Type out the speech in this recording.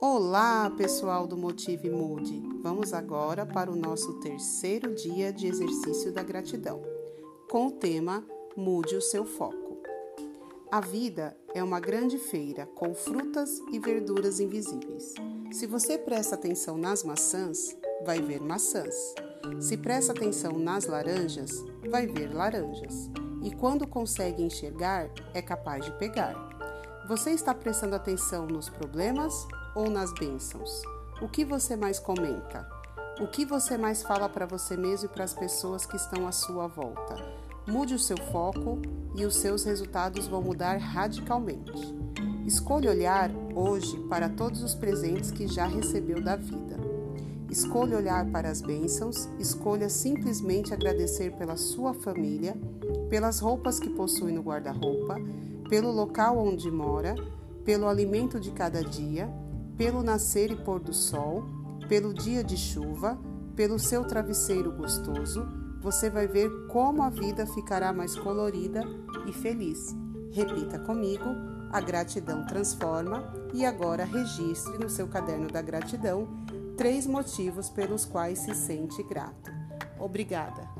Olá, pessoal do Motive Mude. Vamos agora para o nosso terceiro dia de exercício da gratidão, com o tema Mude o seu foco. A vida é uma grande feira com frutas e verduras invisíveis. Se você presta atenção nas maçãs, vai ver maçãs. Se presta atenção nas laranjas, vai ver laranjas. E quando consegue enxergar, é capaz de pegar. Você está prestando atenção nos problemas ou nas bênçãos? O que você mais comenta? O que você mais fala para você mesmo e para as pessoas que estão à sua volta? Mude o seu foco e os seus resultados vão mudar radicalmente. Escolha olhar hoje para todos os presentes que já recebeu da vida. Escolha olhar para as bênçãos, escolha simplesmente agradecer pela sua família, pelas roupas que possui no guarda-roupa, pelo local onde mora, pelo alimento de cada dia pelo nascer e pôr do sol, pelo dia de chuva, pelo seu travesseiro gostoso, você vai ver como a vida ficará mais colorida e feliz. Repita comigo: a gratidão transforma e agora registre no seu caderno da gratidão três motivos pelos quais se sente grato. Obrigada!